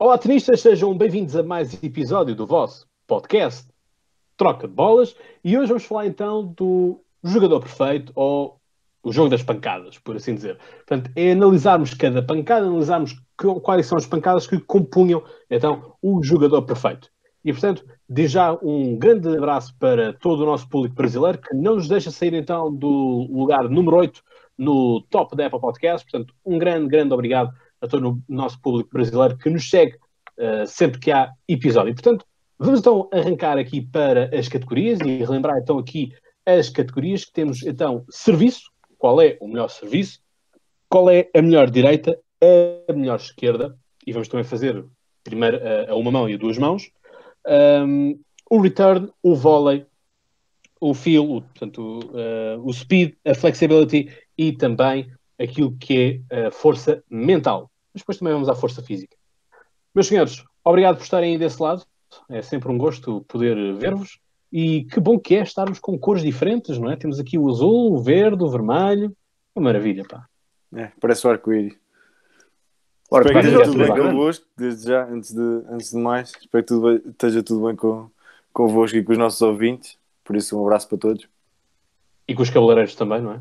Olá, tenistas, sejam bem-vindos a mais um episódio do vosso podcast Troca de Bolas. E hoje vamos falar então do jogador perfeito ou o jogo das pancadas, por assim dizer. Portanto, é analisarmos cada pancada, analisarmos quais são as pancadas que compunham então o jogador perfeito. E portanto, desde já um grande abraço para todo o nosso público brasileiro que não nos deixa sair então do lugar número 8 no top da Apple Podcast. Portanto, um grande, grande obrigado a todo o nosso público brasileiro que nos segue uh, sempre que há episódio. Portanto, vamos então arrancar aqui para as categorias e relembrar então aqui as categorias que temos então serviço, qual é o melhor serviço, qual é a melhor direita, a melhor esquerda, e vamos também fazer primeiro a, a uma mão e a duas mãos, um, o return, o volley, o feel, o, portanto, uh, o speed, a flexibility e também aquilo que é a força mental. Mas depois também vamos à força física. Meus senhores, obrigado por estarem aí desse lado. É sempre um gosto poder ver-vos. E que bom que é estarmos com cores diferentes, não é? Temos aqui o azul, o verde, o vermelho. Uma maravilha, pá. É, parece o arco-íris. Espero que esteja tudo bem convosco, desde já, antes de, antes de mais. Espero que tudo, esteja tudo bem com, convosco e com os nossos ouvintes. Por isso, um abraço para todos. E com os cabeleireiros também, não é?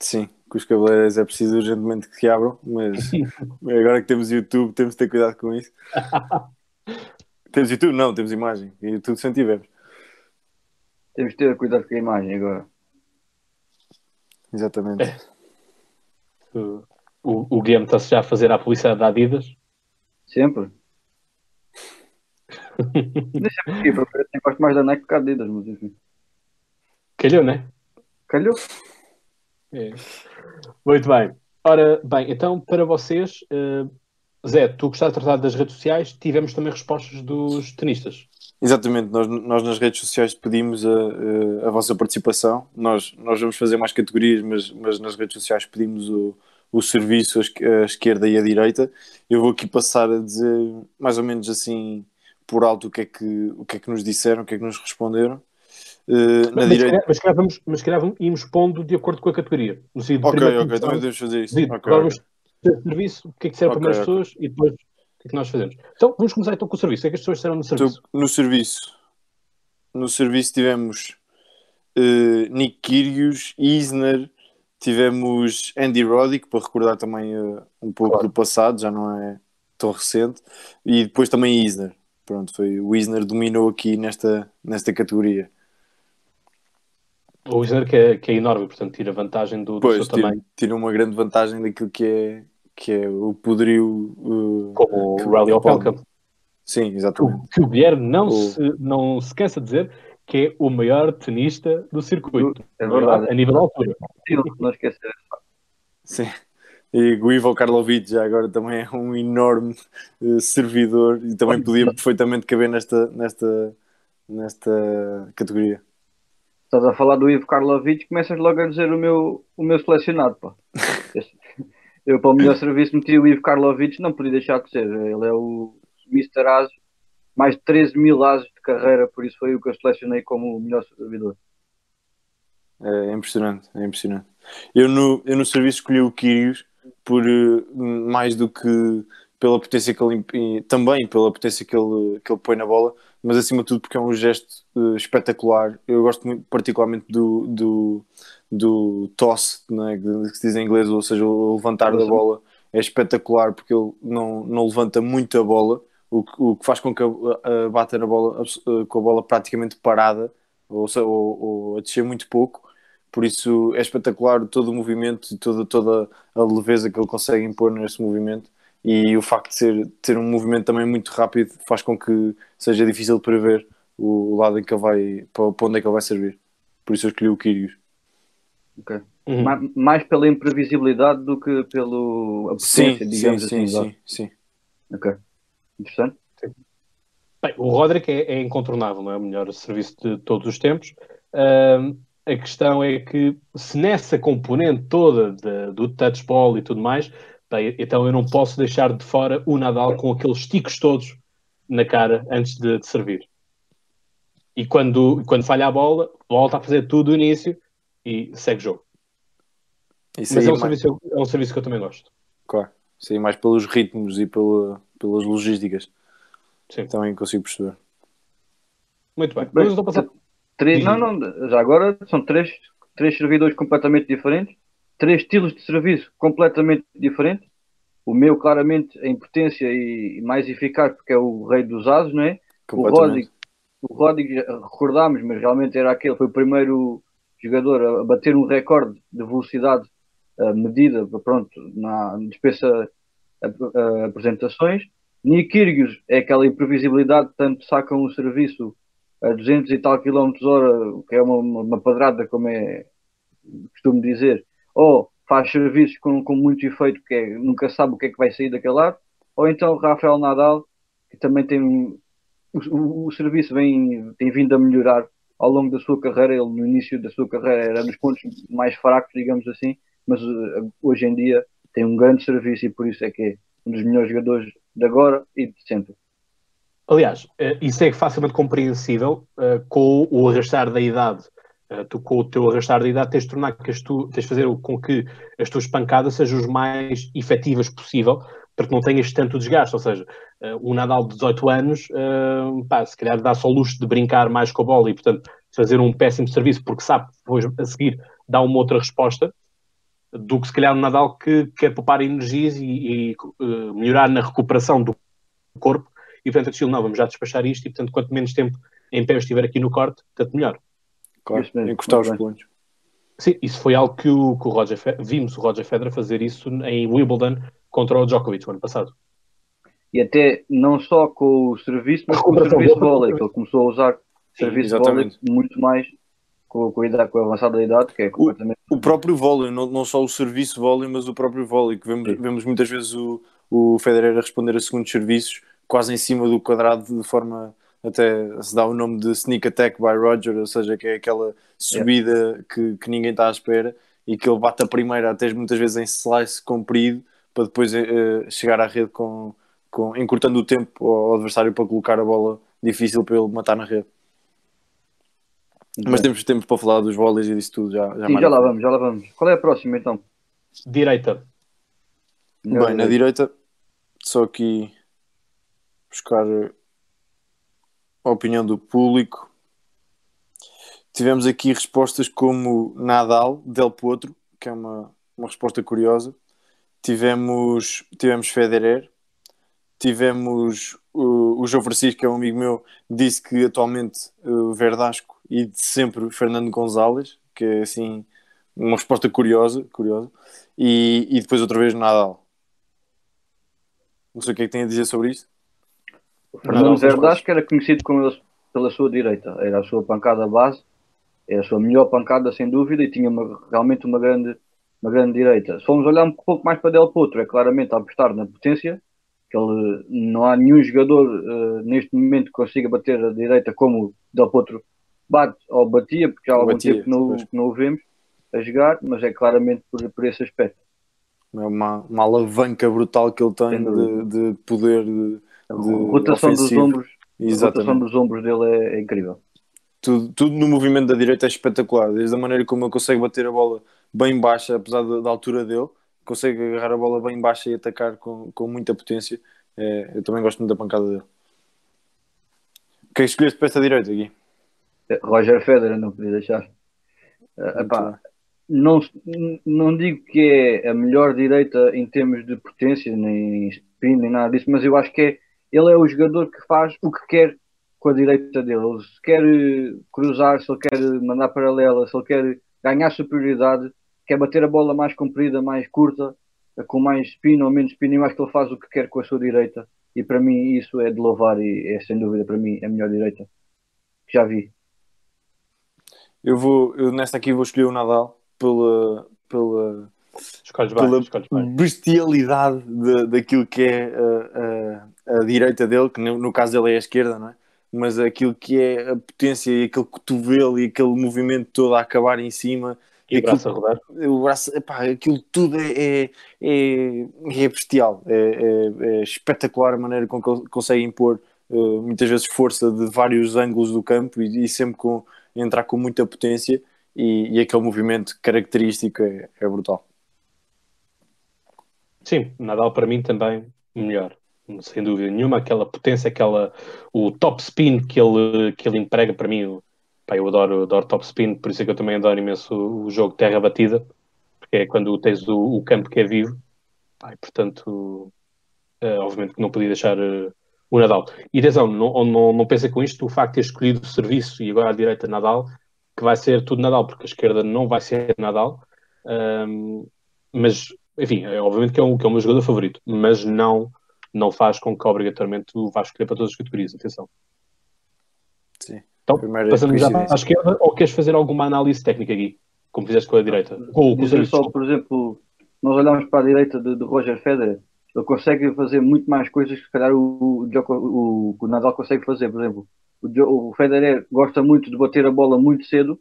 Sim, com os cabeleireiros é preciso urgentemente que abram, mas agora que temos YouTube, temos de ter cuidado com isso. temos YouTube? Não, temos imagem. E YouTube sempre tivemos. Temos de ter cuidado com a imagem agora. Exatamente. É. O, o, o Guilherme está-se já a fazer a publicidade da Adidas? Sempre. Deixa aqui, porque eu gosto mais da Nike que da Adidas, mas enfim. Calhou, né? Calhou. É. Muito bem. Ora, bem, então para vocês, uh, Zé, tu gostaste de tratar das redes sociais, tivemos também respostas dos tenistas. Exatamente, nós, nós nas redes sociais pedimos a, a, a, vossa participação. Nós, nós vamos fazer mais categorias, mas, mas nas redes sociais pedimos o, o serviço, a esquerda e a direita. Eu vou aqui passar a dizer mais ou menos assim por alto o que é que, o que, é que nos disseram, o que é que nos responderam. Uh, mas, direita... mas, calhar vamos, mas calhar vamos, íamos pondo de acordo com a categoria. No sentido, ok, ok, também então podemos fazer isso. Digo, okay, vamos ter serviço, o que é que serve okay, para as pessoas e depois o que é que nós fazemos. Então vamos começar então com o serviço. O que é que as pessoas disseram no serviço? Então, no serviço, no serviço tivemos uh, Nick Kyrgios, Isner, tivemos Andy Roddick, para recordar também uh, um pouco claro. do passado, já não é tão recente, e depois também Isner. Pronto, foi, o Isner dominou aqui nesta, nesta categoria. O Isner que é, que é enorme, portanto tira vantagem do, pois, do seu tira, tamanho. Tira uma grande vantagem daquilo que é, que é o poderio. Uh, Como o Rally Opelka. Sim, exatamente. O que o Guilherme não, o... se, não se cansa de dizer que é o maior tenista do circuito. É verdade. A nível de altura. Não esquecer. Sim. E o Ivo Karlovic já agora também é um enorme uh, servidor e também podia perfeitamente caber nesta, nesta, nesta categoria. Estás a falar do Ivo Karlovic, começas logo a dizer o meu, o meu selecionado, pá. Eu, para o melhor serviço, meti o Ivo Karlovic, não podia deixar de ser. Ele é o Mr. As, mais de 13 mil ases de carreira, por isso foi o que eu selecionei como o melhor servidor. É impressionante, é impressionante. Eu no, eu no serviço escolhi o Kyrgios por uh, mais do que pela potência que ele também pela potência que ele, que ele põe na bola, mas acima de tudo porque é um gesto uh, espetacular. Eu gosto muito particularmente do, do, do toss, né, que se diz em inglês, ou seja, o levantar da bola é espetacular porque ele não, não levanta muito a bola, o que, o que faz com que a, a bata na bola a, com a bola praticamente parada ou, ou, ou a descer muito pouco. Por isso é espetacular todo o movimento e toda, toda a leveza que ele consegue impor nesse movimento e o facto de ser, ter um movimento também muito rápido faz com que seja difícil de prever o, lado em que ele vai, para, para onde é que ele vai servir. Por isso eu escolhi o Kyrgios. Ok. Uhum. Mais, mais pela imprevisibilidade do que pelo a sim, digamos sim, assim. Sim, sim, sim. Ok. Interessante. Sim. Bem, o Roderick é, é, incontornável, não é? O melhor serviço de todos os tempos. Uh, a questão é que se nessa componente toda de, do touchball e tudo mais, Bem, então eu não posso deixar de fora o Nadal com aqueles ticos todos na cara antes de, de servir. E quando, quando falha a bola, volta a fazer tudo do início e segue o jogo. Isso Mas é um, mais... serviço, é um serviço que eu também gosto. Claro. Sim, mais pelos ritmos e pela, pelas logísticas. Sim. Também consigo perceber. Muito bem. Vamos então passar. Três, não, não, já agora são três, três servidores completamente diferentes, três estilos de serviço completamente diferentes. O meu, claramente, em potência e, mais eficaz, porque é o rei dos asos, não é? O. Rodrigo, o Rodrigo recordámos, mas realmente era aquele, foi o primeiro jogador a- bater um recorde de velocidade ah, medida, pronto, na dispensa ah, apresentações. Nick Kyrgios é aquela imprevisibilidade, tanto sacam o serviço a 200 e tal quilómetros hora, que é uma, uma padrada, como é costumo dizer, ou faz serviços com, com muito efeito, que é, nunca sabe o que é que vai sair daquele lado, ou então Rafael Nadal, que também tem o, o, o serviço vem, tem vindo a melhorar ao longo da sua carreira. Ele, no início da sua carreira, era dos pontos mais fracos, digamos assim, mas eh, hoje em dia tem um grande serviço e por isso é que é um dos melhores jogadores de agora e de sempre. Aliás, eh, isso é facilmente compreensível eh, com o arrastar da idade. Eh, Tu, com o teu arrastar da idade, tens de tornar que as tu, tens de fazer o- com que as tuas pancadas sejam os mais efetivas possível para que não tenhas tanto desgaste. Ou seja, eh, um Nadal de 18 anos, eh, pá, se calhar dá-se ao luxo de brincar mais com a bola e, portanto, fazer um péssimo serviço porque sabe que depois a seguir dá uma outra resposta do que se calhar um Nadal que quer poupar energias e, e, eh, melhorar na recuperação do corpo e portanto aquilo não, vamos já despachar isto e portanto quanto menos tempo em pé eu estiver aqui no corte, tanto melhor. Claro, encostar os pontos. Sim, isso foi algo que o, que o Roger Fe- vimos o Roger Federer fazer isso em Wimbledon contra o Djokovic o ano passado. E até não só com o serviço, mas com o serviço vôlei, que ele começou a usar Sim, serviço de vôlei muito mais com, com, a idade, com a avançada idade, que é completamente. O próprio vôlei, não, não só o serviço vôlei, mas o próprio vôlei, que vemos, Sim. vemos muitas vezes o, o Federer a responder a segundos serviços quase em cima do quadrado, de forma até se dá o nome de sneak attack by Roger, ou seja, que é aquela subida que, que ninguém está à espera e que ele bate a primeira, até muitas vezes em slice comprido, para depois eh, chegar à rede com, com, encurtando o tempo ao adversário para colocar a bola difícil para ele matar na rede. Mas temos tempo para falar dos vôleis e disso tudo já. já Sim, já lá vamos, já lá vamos. Qual é a próxima então? Direita, Bem, na direita, só aqui buscar a opinião do público. Tivemos aqui respostas como Nadal, Del Potro, que é uma, uma resposta curiosa. Tivemos, tivemos Federer. Tivemos o, João Francisco, que é um amigo meu, disse que atualmente o Verdasco e de sempre Fernando Gonzalez, que é assim uma resposta curiosa, curiosa. E, e depois outra vez Nadal. Não sei o que é que tem a dizer sobre isso. O Fernando Verdasco era conhecido como pela sua direita, era a sua pancada base, era a sua melhor pancada sem dúvida e tinha uma- realmente uma grande, uma grande direita. Se formos olhar um pouco mais para Del Potro, é claramente a apostar na potência, que ele, não há nenhum jogador eh, neste momento que consiga bater a direita como Del Potro bate ou batia, porque já há algum batia, tempo que não, que não o vemos a jogar, mas é claramente por, por esse aspecto. É uma, uma alavanca brutal que ele tem de, de poder de, A rotação dos ofensivo. ombros, a rotação Exatamente. dos ombros dele é, é incrível. Tudo, tudo no movimento da direita é espetacular. Desde a maneira como ele consegue bater a bola bem baixa, apesar da, da altura dele, consegue agarrar a bola bem baixa e atacar com, com muita potência. É, eu também gosto muito da pancada dele. Quem escolheste para esta direita aqui? Roger Federer, não podia deixar. Uh, Muito epá, não, não digo que é a melhor direita em termos de potência, nem spin, nem nada disso, mas eu acho que é, ele é o jogador que faz o que quer com a direita dele. Ele se quer eh, cruzar, se ele quer mandar paralela, se ele quer ganhar superioridade, quer bater a bola mais comprida, mais curta, eh, com mais spin ou menos spin, eu acho que ele faz o que quer com a sua direita. E para mim isso é de louvar e é sem dúvida para mim a melhor direita que já vi. Eu vou, eu nesta aqui vou escolher o Nadal pela, pela, escolhes bem, pela escolhes bem. bestialidade de- daquilo que é a, a- a direita dele, que no, no caso dele é a esquerda, não é? Mas aquilo que é a potência e aquele cotovelo e aquele movimento todo a acabar em cima, E o aquilo- braço a rodar. o braço, epá, aquilo tudo é, é, é, é bestial, é, é- é espetacular a maneira com que ele consegue impor eh, muitas vezes força de vários ângulos do campo e, e sempre com, entrar com muita potência e, e aquele movimento característico é, é brutal. Sim, Nadal para mim também melhor. sem dúvida nenhuma, aquela potência, aquela, o top spin que ele, que ele emprega para mim. Pá, eu adoro, adoro top spin, por isso é que eu também adoro imenso o jogo Terra Batida, porque é quando tens o, o campo que é vivo. Pá, e, portanto, uh, obviamente que não podia deixar uh, o Nadal. E atenção, não, não, não pensa com isto o facto de ter escolhido o serviço e agora à direita Nadal, que vai ser tudo Nadal, porque a esquerda não vai ser Nadal. Um, mas, enfim, é, obviamente que é, um, que é o meu jogador favorito, mas não não faz com que obrigatoriamente o vá escolher para todas as categorias. Atenção. Sim. Então, passamos já para a esquerda ou queres fazer alguma análise técnica aqui? Como fizeste com a direita? Ou com só, por exemplo, nós olhamos para a direita de, de, Roger Federer, ele consegue fazer muito mais coisas que se calhar o, o, o, o Nadal consegue fazer. Por exemplo, o, o Federer gosta muito de bater a bola muito cedo,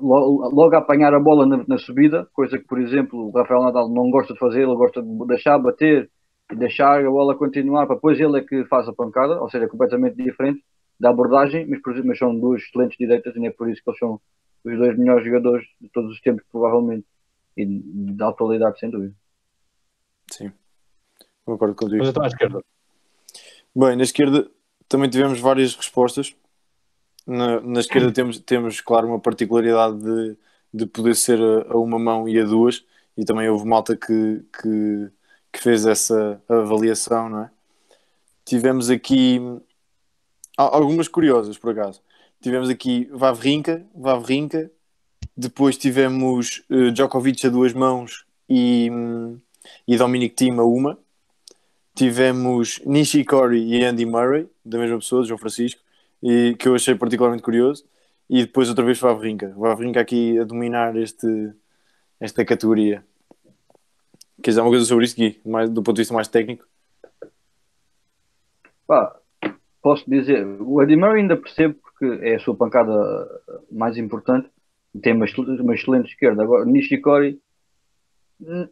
logo, logo a apanhar a bola na, na, subida, coisa que, por exemplo, o Rafael Nadal não gosta de fazer, ele gosta de deixar bater, deixar a bola continuar para depois ele é que faz a pancada, ou seja, é completamente diferente da abordagem, mas, por exemplo, são duas excelentes direitas e é por isso que eles são os dois melhores jogadores de todos os tempos, provavelmente, e da atualidade, sem dúvida. Sim, concordo contigo. Mas então à esquerda. Bem, na esquerda também tivemos várias respostas. Na, na esquerda temos, temos, claro, uma particularidade de, de poder ser a, a, uma mão e a duas, e também houve malta que, que que fez essa avaliação, não é? Tivemos aqui algumas curiosas, por acaso. Tivemos aqui Vavrinka, Vavrinka, depois tivemos uh, Djokovic a duas mãos e, um, e Dominic Thiem a uma. Tivemos Nishikori e Andy Murray, da mesma pessoa, João Francisco, e, que eu achei particularmente curioso. E depois outra vez Vavrinka. Vavrinka aqui a dominar este, esta categoria. Queres dizer uma coisa sobre isso, Gui? Mais, do ponto de vista mais técnico? Pá, posso dizer, o Eddie Murray ainda percebo porque é a sua pancada mais importante e tem uma, uma excelente esquerda. Agora, Nishikori hum,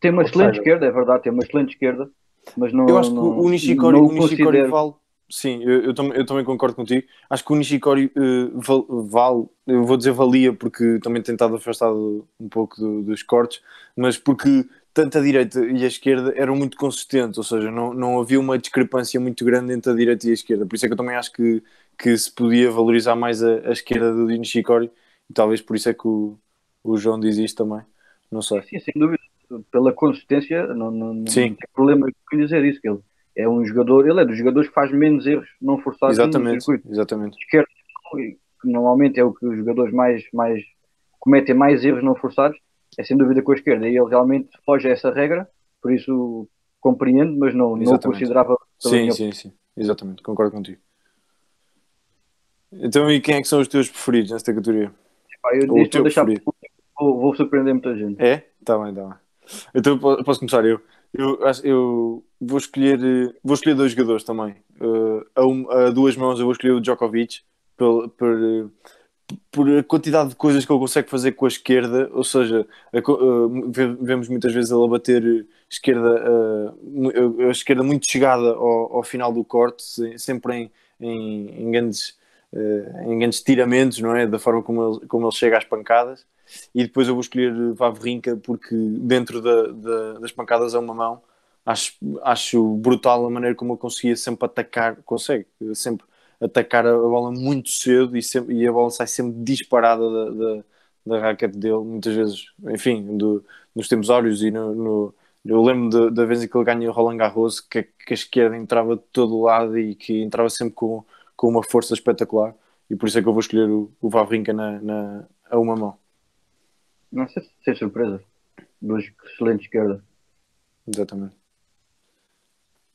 tem uma excelente esquerda, é verdade, tem uma excelente esquerda, mas não. Eu acho que não, o Nishikori, o Nishikori vale. Sim, eu, eu, também, eu também concordo contigo. Acho que o Nishikori uh, val, vale, eu vou dizer valia porque também tem estado afastado um pouco do, dos cortes, mas porque tanto a direita e a esquerda eram muito consistentes, ou seja, não, não havia uma discrepância muito grande entre a direita e a esquerda. Por isso é que eu também acho que, que se podia valorizar mais a, a esquerda do Nishikori e talvez por isso é que o, o João diz isto também. Não sei. Sim, sem dúvida. Pela consistência, não, não, não tem problema em dizer isso, que ele é um jogador, ele é dos jogadores que faz menos erros não forçados exatamente, no circuito. Exatamente. Esquerda, que normalmente é o que os jogadores mais, mais cometem mais erros não forçados, é sem dúvida com a esquerda e ele realmente foge a essa regra, por isso compreendo, mas não, não o considerava. Sim, sim, sim, exatamente, concordo contigo. Então, e quem é que são os teus preferidos nesta categoria? eu Ou disse, deixar vou, vou, surpreender muita gente. É? Tá bem, tá bem. Então posso começar eu. Eu, eu vou escolher vou escolher dois jogadores também. Uh, a, um, a, duas mãos eu vou escolher o Djokovic por, por, por a quantidade de coisas que ele consegue fazer com a esquerda, ou seja, a, uh, vemos muitas vezes ele a bater esquerda, uh, a esquerda muito chegada ao, ao final do corte, sempre em, em, em grandes, em grandes tiramentos, não é? Da forma como ele, como ele chega às pancadas. E depois eu vou escolher Vavrinka porque dentro da, da, das pancadas a uma mão. Acho, acho brutal a maneira como ele conseguia sempre atacar, consegue sempre atacar a bola muito cedo e, sempre, e a bola sai sempre disparada da, da, da raquete dele, muitas vezes, enfim, do, nos tempos áureos e no, no eu lembro da vez em que ele ganhou o Roland Garros que, que, a esquerda entrava de todo lado e que entrava sempre com, com uma força espetacular. E por isso é que eu vou escolher o, o Vavrinka na, na, a uma mão. Não sei se é surpresa. Duas excelentes esquerdas. Exatamente.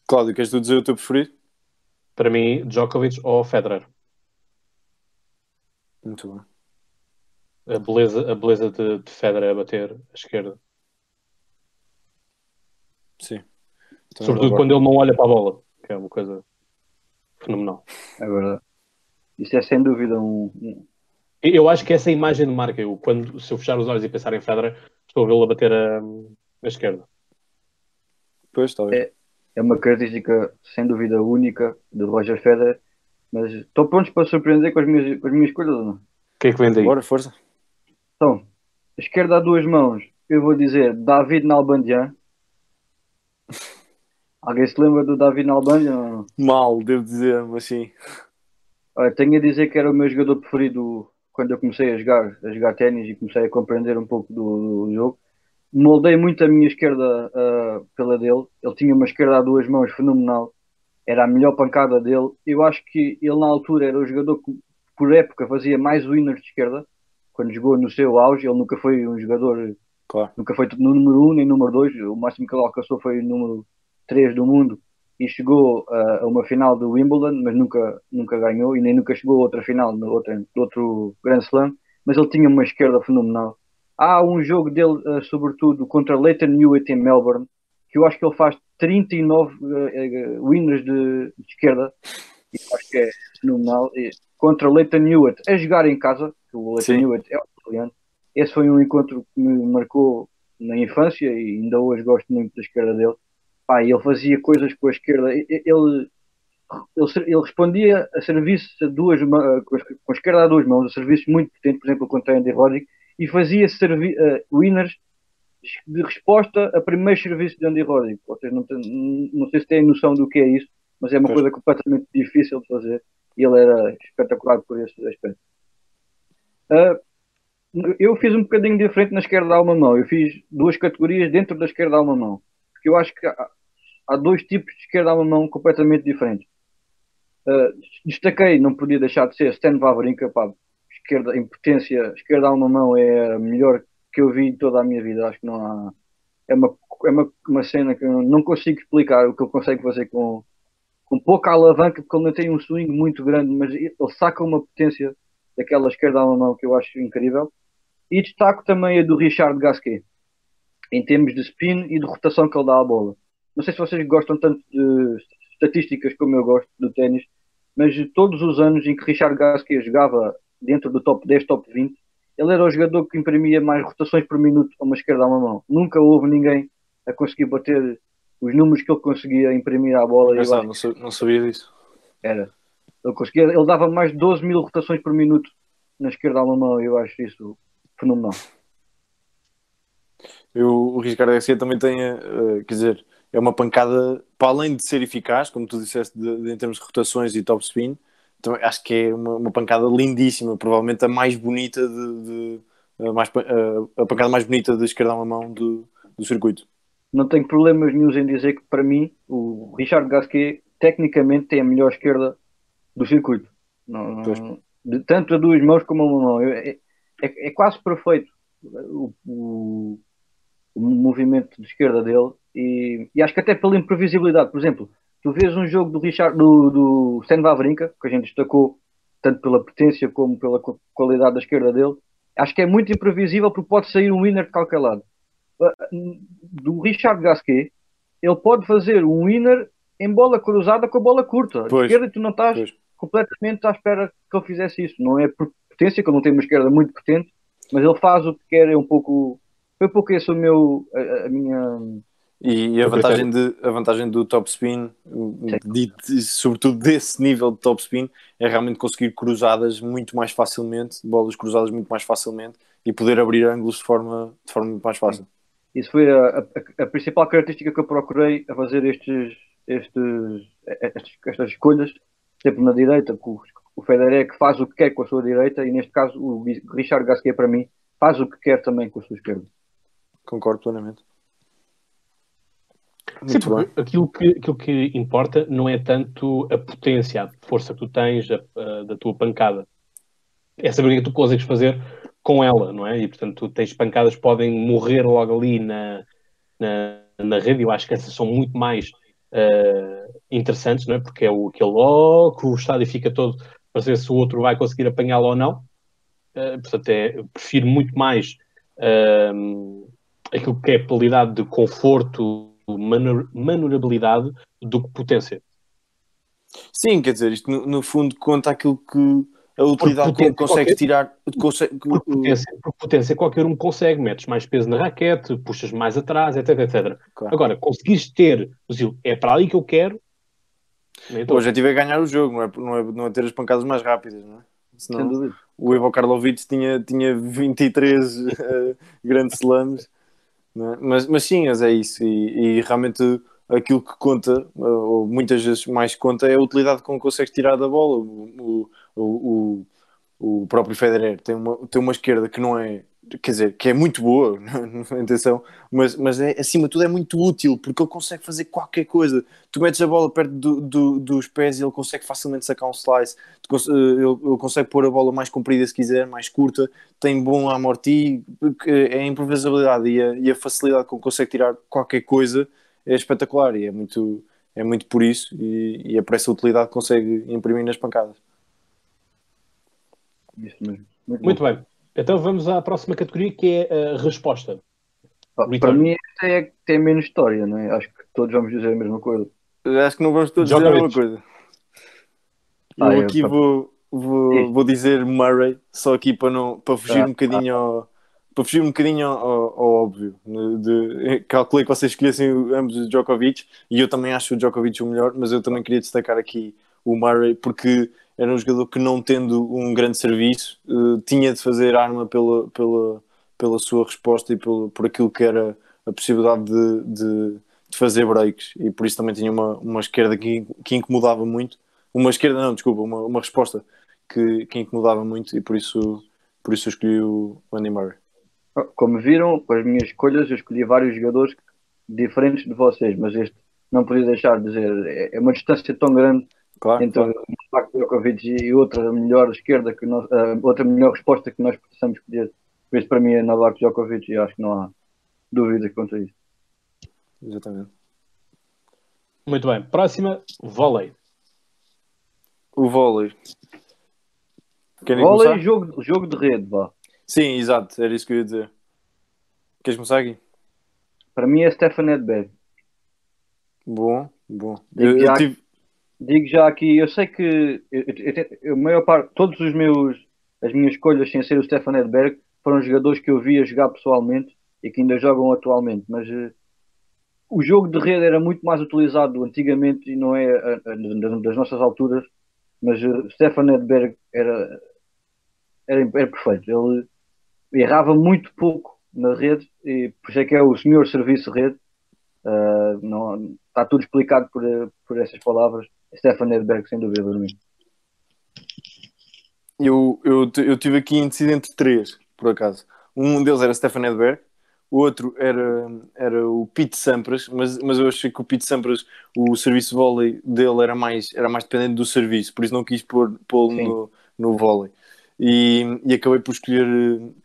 Cláudio, queres tu dizer o teu preferido? Para mim, Djokovic ou Federer. Muito bom. A beleza, a beleza de, de Federer a bater a esquerda. Sim. Então, Sobretudo quando ele não olha para a bola, que é uma coisa fenomenal. É verdade. Isso é sem dúvida um. Eu acho que essa é a imagem de marca. Eu, quando, se eu fechar os olhos e pensar em Federer, estou a vê-lo a bater a, a esquerda. Pois, talvez. É, é uma característica sem dúvida única de Roger Federer, mas estou pronto para surpreender com as minhas, com as minhas escolhas ou não? O que é que vem daí? Bora, força. Então, esquerda a duas mãos, eu vou dizer David Nalbandian. Alguém se lembra do Davi Nalbanha? Não? Mal, devo dizer, mas sim. Olha, tenho a dizer que era o meu jogador preferido quando eu comecei a jogar, a jogar ténis e comecei a compreender um pouco do, do jogo. Moldei muito a minha esquerda uh, pela dele. Ele tinha uma esquerda a duas mãos fenomenal. Era a melhor pancada dele. Eu acho que ele na altura era o jogador que por época fazia mais winners de esquerda. Quando jogou no seu auge, ele nunca foi um jogador, Claro. nunca foi no número 1 um, nem número 2. O máximo que ele alcançou foi o número 3 do mundo e chegou uh, a uma final do Wimbledon, mas nunca, nunca ganhou e nem nunca chegou a outra final no outro, outro Grand Slam. Mas ele tinha uma esquerda fenomenal. Há um jogo dele, uh, sobretudo, contra Leighton Hewitt em Melbourne, que eu acho que ele faz 39 uh, winners de, de esquerda, e eu acho que é fenomenal. E, contra Leighton Hewitt, a jogar em casa, que o Leighton Sim. Hewitt é australiano. Esse foi um encontro que me marcou na infância e ainda hoje gosto muito da esquerda dele. Pá, ele fazia coisas com a esquerda. Ele, ele, ele respondia a serviços a duas, com a esquerda a duas mãos, a serviços muito potentes, por exemplo, contra Andy Roddick, e fazia servi, eh, winners de resposta a primeiros serviços de Andy Roddick. Vocês não, têm- não sei se têm noção do que é isso, mas é uma Pois. coisa completamente difícil de fazer e ele era espetacular por esse aspecto. Ah, eu fiz um bocadinho diferente na esquerda a uma mão. Eu fiz duas categorias dentro da esquerda a uma mão. Porque eu acho que há, dois tipos de esquerda a uma mão completamente diferentes. Ah, destaquei, não podia deixar de ser Stan Wawrinka, pá, esquerda em potência, esquerda a uma mão é a melhor que eu vi em toda a minha vida. Acho que não há. É uma, é uma, uma cena que eu não consigo explicar o que ele consegue fazer com, com pouca alavanca, porque ele não tem um swing muito grande, mas ele saca uma potência daquela esquerda a uma mão que eu acho incrível. E destaco também a do Richard Gasquet, em termos de spin e de rotação que ele dá à bola. Não sei se vocês gostam tanto de estatísticas como eu gosto do ténis, mas todos os anos em que Richard Gasquet jogava dentro do top 10, top 20, ele era o jogador que imprimia mais rotações por minuto a uma esquerda a uma mão. Nunca houve ninguém a conseguir bater os números que ele conseguia imprimir à bola. E acho não, não sabia disso. era. Ele, conseguia, ele dava mais de 12 mil rotações por minuto na esquerda a uma mão. Eu acho isso fenomenal. Eu, o Ricardo Garcia também tem, eh, quer dizer, é uma pancada, para além de ser eficaz, como tu disseste, de- de- em termos de rotações e top spin, também acho que é uma, uma pancada lindíssima, provavelmente a mais bonita de, de- a, mais, a, a pancada mais bonita de esquerda a uma mão do, do circuito. Não tenho problemas nenhum em dizer que, para mim, o Richard Gasquet, tecnicamente, tem a melhor esquerda do circuito. Não- não- de, tanto a duas mãos como a uma mão. É, é- é quase perfeito o, o- o movimento de esquerda dele. E, e acho que até pela imprevisibilidade. Por exemplo, tu vês um jogo do Richard do, do Wawrinka, que a gente destacou tanto pela potência como pela qu- qualidade da esquerda dele. Acho que é muito imprevisível porque pode sair um winner de qualquer lado. Do Richard Gasquet, ele pode fazer um winner em bola cruzada com a bola curta. Pois. Esquerda, tu não estás Pois. completamente à espera que ele fizesse isso. Não é por potência, que ele não tem uma esquerda muito potente, mas ele faz o que quer, é um pouco. Foi um pouco esse o meu. a, a minha. E, e a, vantagem de, a vantagem do top spin, de- de- sobretudo desse nível de top spin, é realmente conseguir cruzadas muito mais facilmente, bolas cruzadas muito mais facilmente e poder abrir ângulos de forma, de forma muito mais fácil. Isso foi a, a- a principal característica que eu procurei a fazer estes, estes, estes- estas escolhas, sempre na direita, que o, o Federer que faz o que quer com a sua direita, e neste caso o Richard Gasquet, para mim, faz o que quer também com a sua esquerda. Concordo plenamente. Sim, Muito bem. porque aquilo que, aquilo que importa não é tanto a potência, a força que tu tens a- a- da tua pancada. É saber o que é que tu consegues fazer com ela, não é? E portanto, tu tens pancadas que podem morrer logo ali na, na, na rede. Eu acho que essas são muito mais eh, interessantes, não é? Porque é o, aquele ó, que o estádio fica todo para ver se o outro vai conseguir apanhá-lo ou não. Eh, portanto, é, eu prefiro muito mais eh, aquilo que é a qualidade de conforto, manu- maniobrabilidade do que potência. Sim, quer dizer, isto no, no fundo conta aquilo que a utilidade que potência, consegue qualquer- tirar. Consegue, Por potência, por potência, qualquer um consegue, metes mais peso na raquete, puxas mais atrás, etc, etc. Claro. Agora, conseguires ter, é para ali que eu quero. nem O objetivo é ganhar o jogo, não é, não é, não é ter as pancadas mais rápidas, não é? Sem Senão, dúvida. o Ivo Karlovic tinha, tinha 23 eh, grandes slams, é? mas, mas sim, é isso. E, e realmente aquilo que conta, ou muitas vezes mais conta, é a utilidade que consegues tirar da bola. O, o, o, o próprio Federer tem uma, tem uma esquerda que não é quer dizer, que é muito boa, atenção, mas, mas é, acima de tudo é muito útil, porque ele consegue fazer qualquer coisa. Tu metes a bola perto do, do, dos pés e ele consegue facilmente sacar um slice, eh, ele, ele, consegue pôr a bola mais comprida se quiser, mais curta, tem bom amorti, é a improvisabilidade e a, e a facilidade com que consegue tirar qualquer coisa é espetacular e é muito, é muito por isso e, e é por essa utilidade que consegue imprimir nas pancadas. Isso mesmo. Muito, muito bem. Então vamos à próxima categoria que é a resposta. Ah, para mim esta é que tem menos história, não é? Acho que todos vamos dizer a mesma coisa. Acho que não vamos todos dizer a mesma coisa. Ah, eu aqui vou, vou, vou dizer Murray, só aqui para, não, para fugir ah, um bocadinho ao, para fugir um bocadinho ao, ao óbvio. De, calculei que vocês escolhessem ambos o Djokovic e eu também acho o Djokovic o melhor, mas eu também queria destacar aqui o Murray porque era um jogador que, não tendo um grande serviço, uh, tinha de fazer arma pela, pela, pela sua resposta e pelo, por aquilo que era a possibilidade de, de, de, fazer breaks. E por isso também tinha uma, uma esquerda que, que incomodava muito. Uma esquerda, não, desculpa, uma, uma resposta que, que incomodava muito e por isso, por isso eu escolhi o Andy Murray. Como viram, com as minhas escolhas, eu escolhi vários jogadores diferentes de vocês, mas este não podia deixar de dizer, é, é uma distância tão grande Claro, entre claro. Novak Djokovic e outra melhor esquerda, que nós, uh, outra melhor resposta que nós possamos. Por isso, para mim, é Novak Djokovic e acho que não há dúvida quanto a isso. Exatamente. Muito bem. Próxima, vôlei. O vôlei. Querem vôlei, começar? jogo, jogo de rede, vá. Sim, exato, era isso que eu ia dizer. Queres começar aqui? Para mim é Stefan Edberg. Bom, bom. Eu, eu, tive, digo já aqui, eu sei que eu, eu, eu, maior parte, todos os meus, as minhas escolhas sem ser o Stefan Edberg foram jogadores que eu via jogar pessoalmente e que ainda jogam atualmente, mas uh, o jogo de rede era muito mais utilizado antigamente e não é uh, das nossas alturas, mas uh, Stefan Edberg era, era, era perfeito. Ele errava muito pouco na rede e por isso é que é o senhor serviço rede. Uh, não, está tudo explicado por, por essas palavras. Stefan Edberg, sem dúvida, para mim. Eu, eu, eu tive aqui incidente três, por acaso. Um deles era Stefan Edberg, o outro era, era o Pete Sampras, mas, mas eu achei que o Pete Sampras, o serviço de vôlei dele era mais, era mais dependente do serviço, por isso não quis pôr, pô-lo no, no vôlei. E, e acabei por escolher,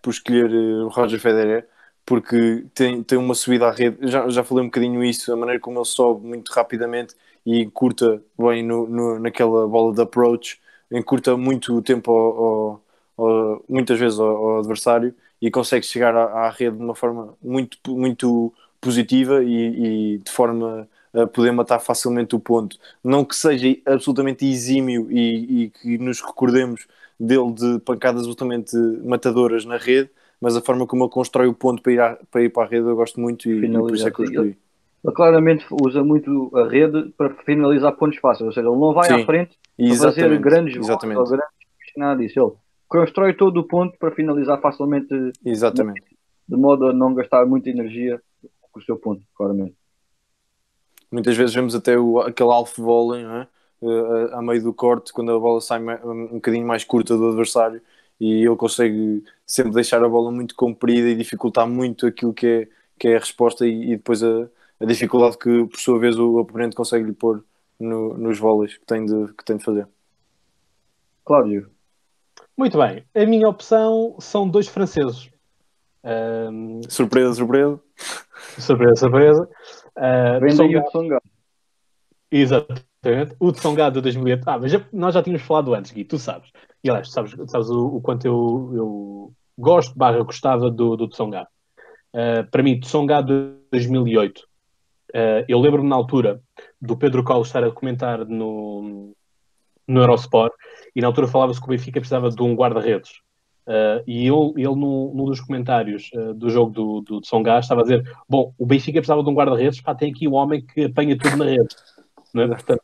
por escolher eh, o Roger Federer, porque tem, tem uma subida à rede. Já, já falei um bocadinho isso, a maneira como ele sobe muito rapidamente e encurta bem no, no, naquela bola de approach, encurta muito o tempo ao, ao, ao, muitas vezes ao, adversário e consegue chegar à, à, rede de uma forma muito, muito positiva e, e, de forma a poder matar facilmente o ponto. Não que seja absolutamente exímio e, e que nos recordemos dele de pancadas absolutamente matadoras na rede, mas a forma como ele constrói o ponto para ir, à, para, ir para a rede eu gosto muito e, e por isso é que eu escolhi claramente usa muito a rede para finalizar pontos fáceis, ou seja, ele não vai Sim, à frente para fazer grandes exatamente. ou grandes nada disso. Ele constrói todo o ponto para finalizar facilmente, exatamente. de modo a não gastar muita energia com o seu ponto, claramente. Muitas vezes vemos até o, aquele half volley, é? Uh, a, a meio do corte, quando a bola sai um bocadinho mais curta do adversário e ele consegue sempre deixar a bola muito comprida e dificultar muito aquilo que é, que é a resposta e, e depois a, a dificuldade que, por sua vez, o oponente consegue lhe pôr no, nos vôleis que tem, de, que tem de fazer. Cláudio. Muito bem. A minha opção são dois franceses. Um... Surpresa, surpresa. Surpresa, surpresa. Uh, Vem daí o Tsonga. Exatamente. O Tsonga de 2008. Ah, mas já, nós já tínhamos falado antes, Gui, tu sabes. E aliás, sabes, sabes o, o quanto eu, eu gosto, barra gostava do, do Tsonga. Uh, para mim, Tsonga de 2008 Uh, eu lembro-me na altura do Pedro Colo estar a comentar no, no Eurosport e na altura falava-se que o Benfica precisava de um guarda-redes. Uh, e ele, ele num, num dos comentários uh, do jogo do, do, do Songas estava a dizer: Bom, o Benfica precisava de um guarda-redes, pá, tem aqui o um homem que apanha tudo na rede. É? Portanto,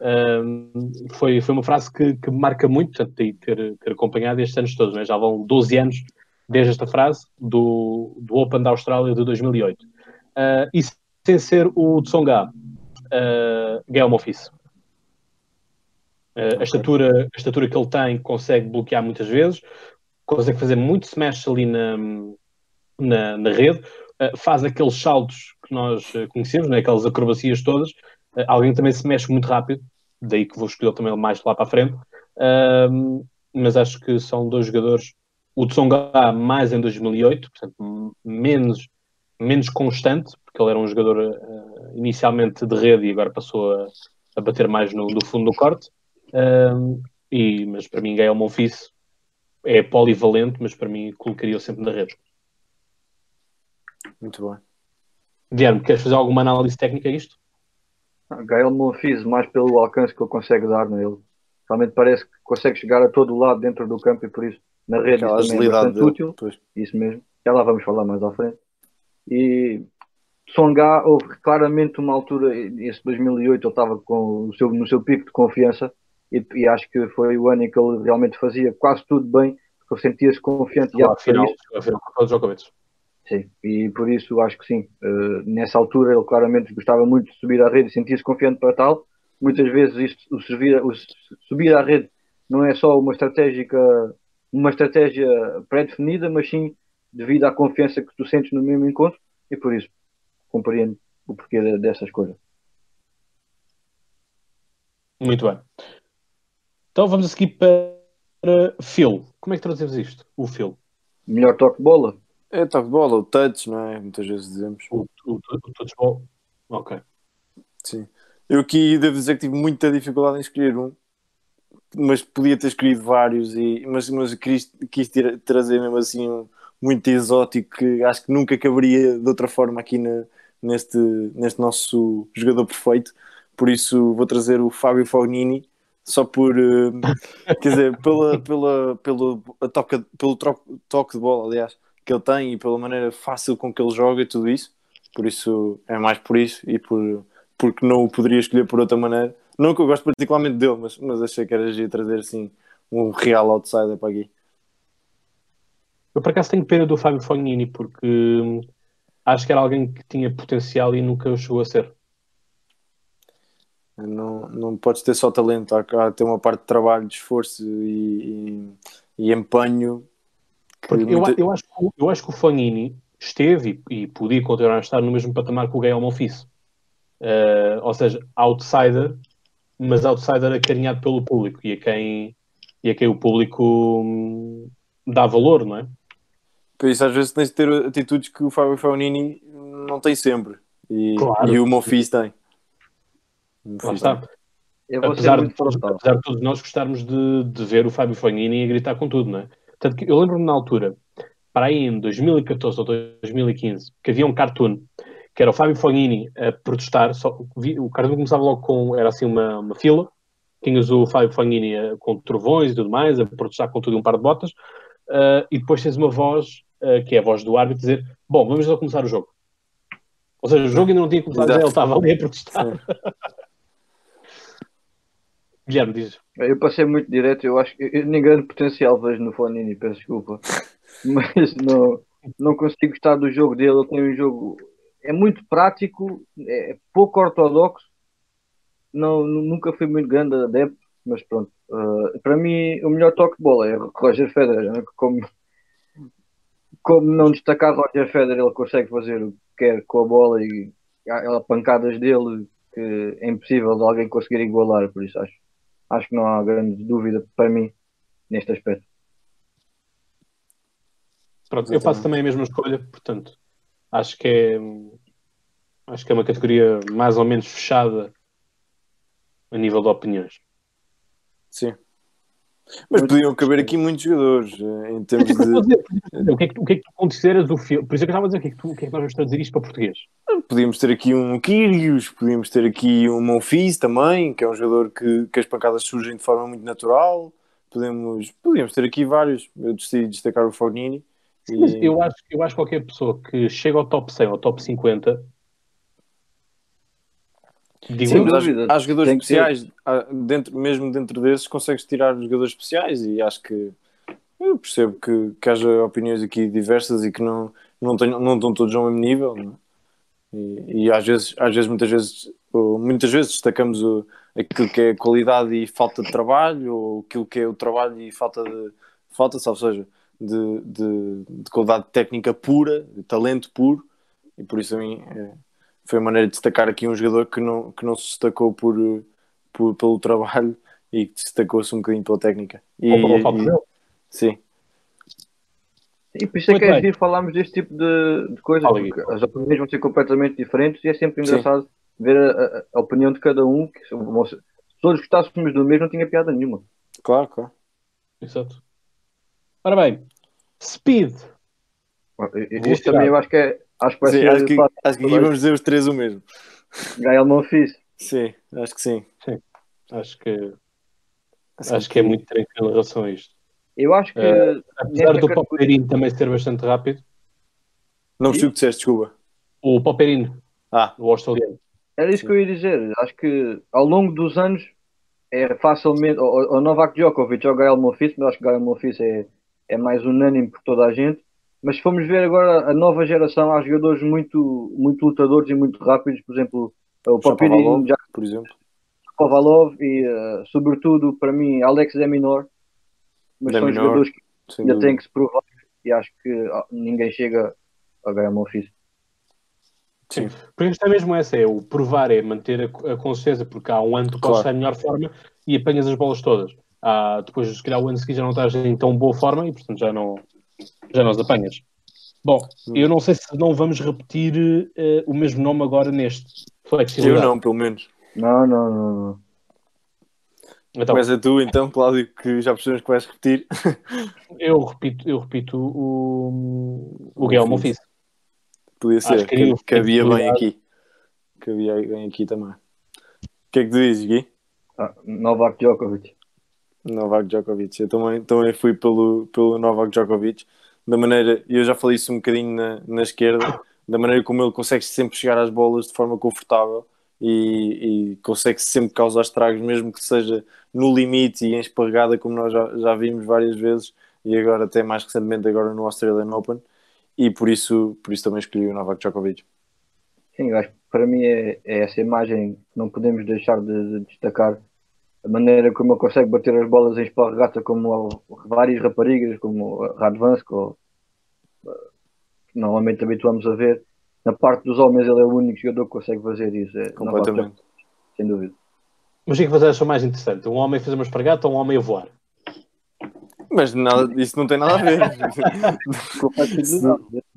uh, foi, foi uma frase que, que me marca muito, portanto, ter, ter acompanhado estes anos todos. Né? Já vão 12 anos desde esta frase do, do Open da Austrália de 2008. Uh, e sem ser o Tsonga. uh, Gael Monfils. Uh, okay. a, estatura, a estatura que ele tem consegue bloquear muitas vezes, consegue fazer muito smash ali na, na, na rede, uh, faz aqueles saltos que nós uh, conhecemos, né? aquelas acrobacias todas. Uh, alguém também se mexe muito rápido, daí que vou escolher também mais lá para a frente. mas acho que são dois jogadores. O Tsonga mais em 2008, portanto, menos, menos constante, porque ele era um jogador inicialmente de rede e agora passou a, a bater mais no, no fundo do corte. e, mas para mim, Gael Monfils é polivalente, mas para mim colocaria-o sempre na rede. Muito bem. Guilherme, queres fazer alguma análise técnica a isto? Ah, Gael Monfils, mais pelo alcance que ele consegue dar nele. Realmente parece que consegue chegar a todo o lado dentro do campo e por isso na rede isso é bastante dele, útil. Pois. Isso mesmo. Já lá vamos falar mais à frente. E Songa, houve claramente uma altura, esse 2008 ele estava com o seu, no seu pico de confiança e, e, acho que foi o ano em que ele realmente fazia quase tudo bem, porque ele sentia-se confiante claro, e afinal, afinal, afinal, Sim, e por isso acho que sim. Uh, nessa altura ele claramente gostava muito de subir à rede e sentia-se confiante para tal. Muitas vezes isto, o, servir, o subir à rede não é só uma estratégica, uma estratégia pré-definida, mas sim devido à confiança que tu sentes no mesmo encontro e por isso compreendo o porquê dessas coisas. Muito bem. Então vamos a seguir para Phil. Como é que traduzimos isto? O Phil. Melhor toque de bola. É toque de bola, o touch, não é? Muitas vezes dizemos. O, o, o touch ball. Ok. Sim. Eu aqui devo dizer que tive muita dificuldade em escolher um, mas podia ter escolhido vários, e, mas, mas quis, quis ter, trazer mesmo assim um muito exótico que acho que nunca caberia de outra forma aqui na, neste, neste nosso jogador perfeito. Por isso vou trazer o Fábio Fognini, só por uh, quer dizer, pela, pela, pelo, a toca, pelo troco, toque de bola, aliás, que ele tem e pela maneira fácil com que ele joga e tudo isso. Por isso é mais por isso e por porque não o poderia escolher por outra maneira. Não que eu gosto particularmente dele, mas, mas achei que era de trazer assim um real outsider para aqui. Eu por acaso tenho pena do Fábio Fognini porque hum, acho que era alguém que tinha potencial e nunca o chegou a ser. Não, não podes ter só talento, há, há ter uma parte de trabalho, de esforço e, e, e empenho porque eu, eu, acho que, eu acho que o Fanini esteve e, e, podia continuar a estar no mesmo patamar que o Gael Monfils. Uh, ou seja, outsider, mas outsider acarinhado pelo público e a quem, e a quem o público hum, dá valor, não é? Por isso, às vezes tens de ter atitudes que o Fábio Faunini não tem sempre. E, claro. e o Monfils tem. Lá está. Apesar de, apesar de todos nós gostarmos de, de ver o Fábio Fagnini a gritar com tudo, não é? Tanto que eu lembro-me na altura, para aí em 2014 ou 2015, que havia um cartoon que era o Fábio Fognini a protestar. Só, o cartoon começava logo com. Era assim uma, uma fila. Tinhas o Fábio Fognini com trovões e tudo mais, a protestar com tudo e um par de botas. Uh, e depois tens uma voz, uh, que é a voz do árbitro, dizer: Bom, vamos lá começar o jogo. Ou seja, o jogo ainda não tinha começado, ele estava ali a protestar. Guilherme, diz. Eu passei muito direto, eu acho que nem grande potencial vejo no Fonini, peço desculpa. Mas não, não consigo gostar do jogo dele. Ele tem um jogo. É muito prático, é pouco ortodoxo. Não, nunca fui muito grande adepto, mas pronto. Uh, para mim, o melhor toque de bola é Roger Federer. Né? Como, como não destacar Roger Federer, ele consegue fazer o que quer com a bola e há pancadas dele que é impossível de alguém conseguir igualar. Por isso acho acho que não há grande dúvida para mim neste aspecto. Pronto, eu faço também a mesma escolha, portanto, acho que é acho que é uma categoria mais ou menos fechada a nível de opiniões. Sim. Mas podiam caber aqui muitos jogadores eh, em termos de. O que, é que, o que é que tu consideras o filme? Por isso é que eu estava a dizer o que é que, tu, o que, é que nós vamos traduzir isto para português. Podíamos ter aqui um Kyrgios, podíamos ter aqui um Monfils também, que é um jogador que, que as pancadas surgem de forma muito natural. Podemos, podíamos ter aqui vários. Eu decidi destacar o Fognini. E... Eu, acho, eu acho que qualquer pessoa que chega ao top 100 ou top 50 Digo Sim, mas há, há jogadores especiais, há, dentro, mesmo dentro desses, consegues tirar jogadores especiais e acho que eu percebo que, que haja opiniões aqui diversas e que não, não, tenho, não estão todos ao mesmo nível. É? E, e, às, vezes, às vezes, muitas vezes, ou muitas vezes destacamos o, aquilo que é qualidade e falta de trabalho, ou aquilo que é o trabalho e falta de falta, ou seja, de, de, de qualidade técnica pura, de talento puro, e por isso a mim é, foi a maneira de destacar aqui um jogador que não, que não se destacou por, por pelo trabalho e que destacou-se um bocadinho pela técnica. E, Ou pela falta e- dele. sim, E por isso é que é giro falarmos deste tipo de, de coisas, Fala porque as opiniões vão ser completamente diferentes e é sempre Sim. engraçado ver a, a- opinião de cada um. Que, se se todos gostássemos do mesmo, não tinha piada nenhuma. claro, claro. Exato. Ora bem, Speed. Este também eu acho que é. Acho que vai Sim, ser acho, que, fácil. acho que aqui vamos dizer os três o mesmo. Gael Monfils. Sim, acho que sim. Acho que, acho que é muito tranquilo em relação a isto. Eu acho que Eh, Apesar do categoria- também ser bastante rápido, Não percebi o que disseste, desculpa. o Popperino, Ah, o australiano, era isso que eu ia dizer. Acho que ao longo dos anos é facilmente. O, o Novak Djokovic ou o Gael Monfils, mas acho que o Gael Monfils é, é mais unânime por toda a gente. Mas se formos ver agora a nova geração, há jogadores muito, muito lutadores e muito rápidos. Por exemplo, o Popperino, Shapovalov, Jack por exemplo. Kovalov e, eh, sobretudo, para mim, Alex Deminor. Mas são Deminor, jogadores que ainda dúvida. têm que se provar e acho que ah, ninguém chega a Gael Monfils. Sim. Porque isto é mesmo essa, é o provar, é manter a, a consciência, porque há um ano tu Claro. estar em melhor forma e apanhas as bolas todas. Há, depois, se calhar, o ano seguinte já não estás em tão boa forma e, portanto, já não, já não os apanhas. Bom, eu não sei se não vamos repetir eh, o mesmo nome agora neste. Eu Flexibilidade. não, pelo menos. Não, não, não. não. Então, Começa tu, então, Cláudio, que já percebemos que vais repetir. eu repito, eu repito o, o Gael Monfils. Podia ser, Acho que que, eu- cabia bem aqui. Cabia bem aqui também. O que é que tu dizes, Gui? Ah, Novak Djokovic. Novak Djokovic. Eu também, também fui pelo, pelo Novak Djokovic. Da maneira, e eu já falei isso um bocadinho na, na esquerda, da maneira como ele consegue sempre chegar às bolas de forma confortável e, e consegue sempre causar estragos, mesmo que seja no limite e em esparregada, como nós já, já vimos várias vezes, e agora até mais recentemente agora no Australian Open. E por isso, por isso também escolhi o Novak Djokovic. Sim, eu acho que para mim é, é essa imagem que não podemos deixar de, de destacar. A maneira como ele consegue bater as bolas em esparregata, como várias raparigas, como a Radvansk, ou, eh, que normalmente habituamos a ver. Na parte dos homens, ele é o único jogador que consegue fazer isso. É, Completamente. Djokovic, sem dúvida. Mas o que é que vocês acham mais interessante? Um homem a fazer uma espargata ou um homem a voar? Mas nada, isso não tem nada a ver.